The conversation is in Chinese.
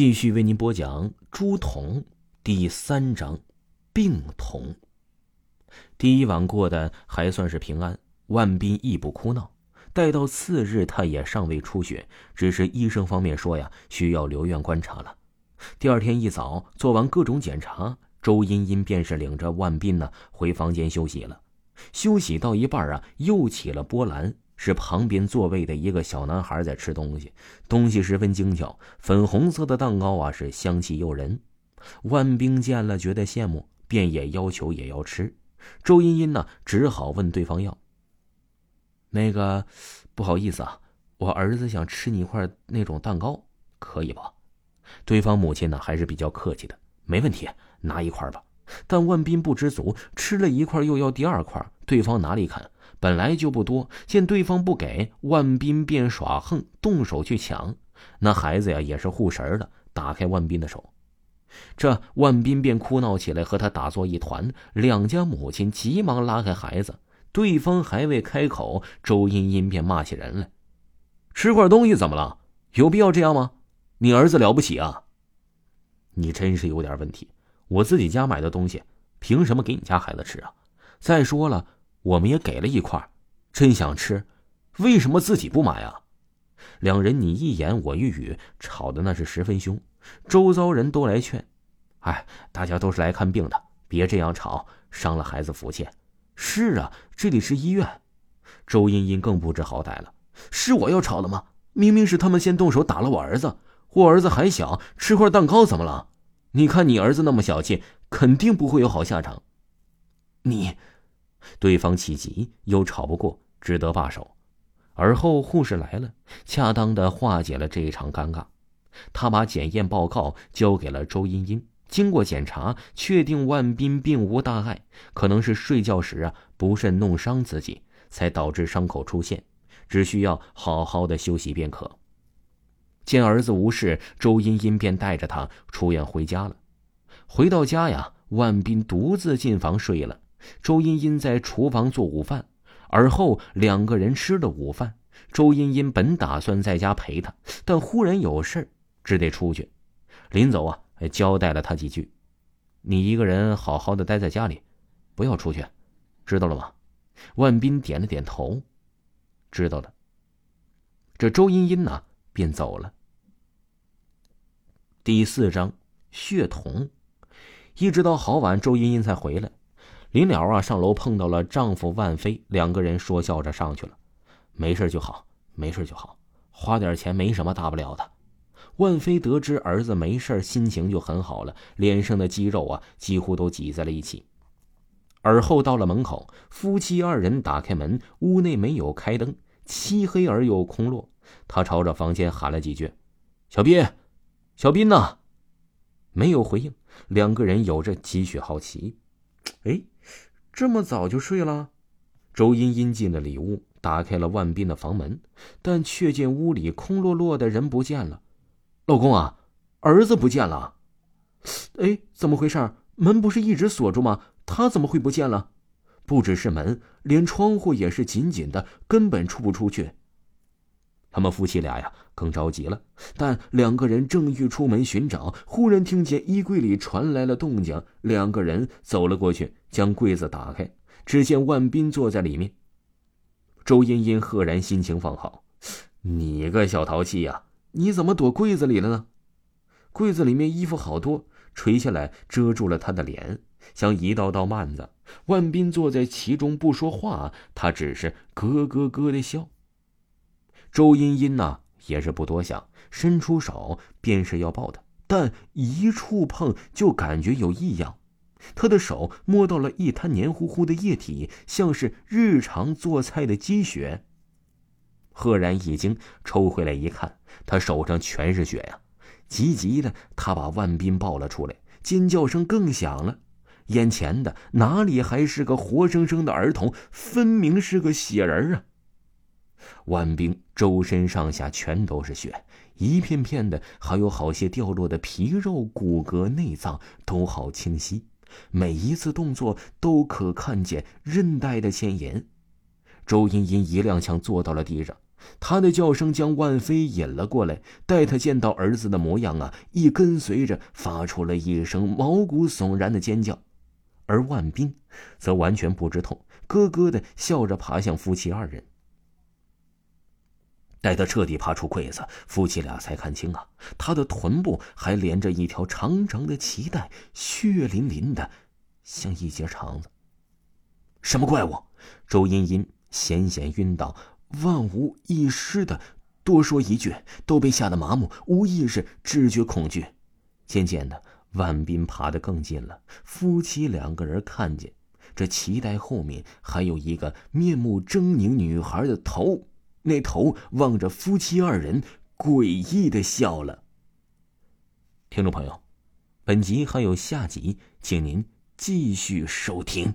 继续为您播讲《朱仝》第三章，病童。第一晚过得还算是平安，万斌亦不哭闹。待到次日，他也尚未出血，只是医生方面说呀，需要留院观察了。第二天一早，做完各种检查，周茵茵便是领着万斌呢回房间休息了。休息到一半啊，又起了波澜。是旁边座位的一个小男孩在吃东西，东西十分精巧，粉红色的蛋糕啊是香气诱人。万兵见了觉得羡慕，便也要求也要吃。周茵茵呢只好问对方要。那个，不好意思啊，我儿子想吃你一块那种蛋糕，可以吧？对方母亲呢还是比较客气的，没问题，拿一块吧。但万斌不知足，吃了一块又要第二块，对方哪里肯？本来就不多，见对方不给，万斌便耍横，动手去抢。那孩子呀，也是护神的，打开万斌的手，这万斌便哭闹起来，和他打作一团。两家母亲急忙拉开孩子，对方还未开口，周茵茵便骂起人来：“吃块东西怎么了？有必要这样吗？你儿子了不起啊？你真是有点问题。我自己家买的东西，凭什么给你家孩子吃啊？再说了。”我们也给了一块，真想吃，为什么自己不买啊？两人你一言我一语，吵得那是十分凶。周遭人都来劝：“哎，大家都是来看病的，别这样吵，伤了孩子福气。”是啊，这里是医院。周茵茵更不知好歹了：“是我要吵的吗？明明是他们先动手打了我儿子，我儿子还小，吃块蛋糕怎么了？你看你儿子那么小气，肯定不会有好下场。”你。对方气急，又吵不过，只得罢手。而后护士来了，恰当的化解了这一场尴尬。他把检验报告交给了周茵茵，经过检查，确定万斌并无大碍，可能是睡觉时啊不慎弄伤自己，才导致伤口出现，只需要好好的休息便可。见儿子无事，周茵茵便带着他出院回家了。回到家呀，万斌独自进房睡了。周茵茵在厨房做午饭，而后两个人吃了午饭。周茵茵本打算在家陪他，但忽然有事只得出去。临走啊，还交代了他几句：“你一个人好好的待在家里，不要出去，知道了吗？”万斌点了点头，知道了。这周茵茵呢，便走了。第四章血统，一直到好晚，周茵茵才回来。临了啊，上楼碰到了丈夫万飞，两个人说笑着上去了。没事就好，没事就好，花点钱没什么大不了的。万飞得知儿子没事，心情就很好了，脸上的肌肉啊几乎都挤在了一起。而后到了门口，夫妻二人打开门，屋内没有开灯，漆黑而又空落。他朝着房间喊了几句：“小斌，小斌呢？”没有回应。两个人有着几许好奇，哎。这么早就睡了？周茵茵进了里屋，打开了万斌的房门，但却见屋里空落落的，人不见了。老公啊，儿子不见了！哎，怎么回事？门不是一直锁住吗？他怎么会不见了？不只是门，连窗户也是紧紧的，根本出不出去。他们夫妻俩呀，更着急了。但两个人正欲出门寻找，忽然听见衣柜里传来了动静。两个人走了过去，将柜子打开，只见万斌坐在里面。周茵茵赫然心情放好：“你个小淘气呀，你怎么躲柜子里了呢？”柜子里面衣服好多，垂下来遮住了他的脸，像一道道幔子。万斌坐在其中不说话，他只是咯咯咯的笑。周茵茵呢，也是不多想，伸出手便是要抱他，但一触碰就感觉有异样。他的手摸到了一滩黏糊糊的液体，像是日常做菜的积血。赫然一惊，抽回来一看，他手上全是血呀！急急的，他把万斌抱了出来，尖叫声更响了。眼前的哪里还是个活生生的儿童，分明是个血人啊！万兵周身上下全都是血，一片片的，还有好些掉落的皮肉、骨骼、内脏都好清晰，每一次动作都可看见韧带的牵引。周茵茵一踉跄坐到了地上，她的叫声将万飞引了过来。待他见到儿子的模样啊，一跟随着发出了一声毛骨悚然的尖叫。而万斌则完全不知痛，咯咯的笑着爬向夫妻二人。待他彻底爬出柜子，夫妻俩才看清啊，他的臀部还连着一条长长的脐带，血淋淋的，像一截肠子。什么怪物？周茵茵险险晕倒，万无一失的多说一句，都被吓得麻木，无意识，知觉恐惧。渐渐的。万斌爬得更近了，夫妻两个人看见这脐带后面还有一个面目狰狞女孩的头，那头望着夫妻二人，诡异的笑了。听众朋友，本集还有下集，请您继续收听。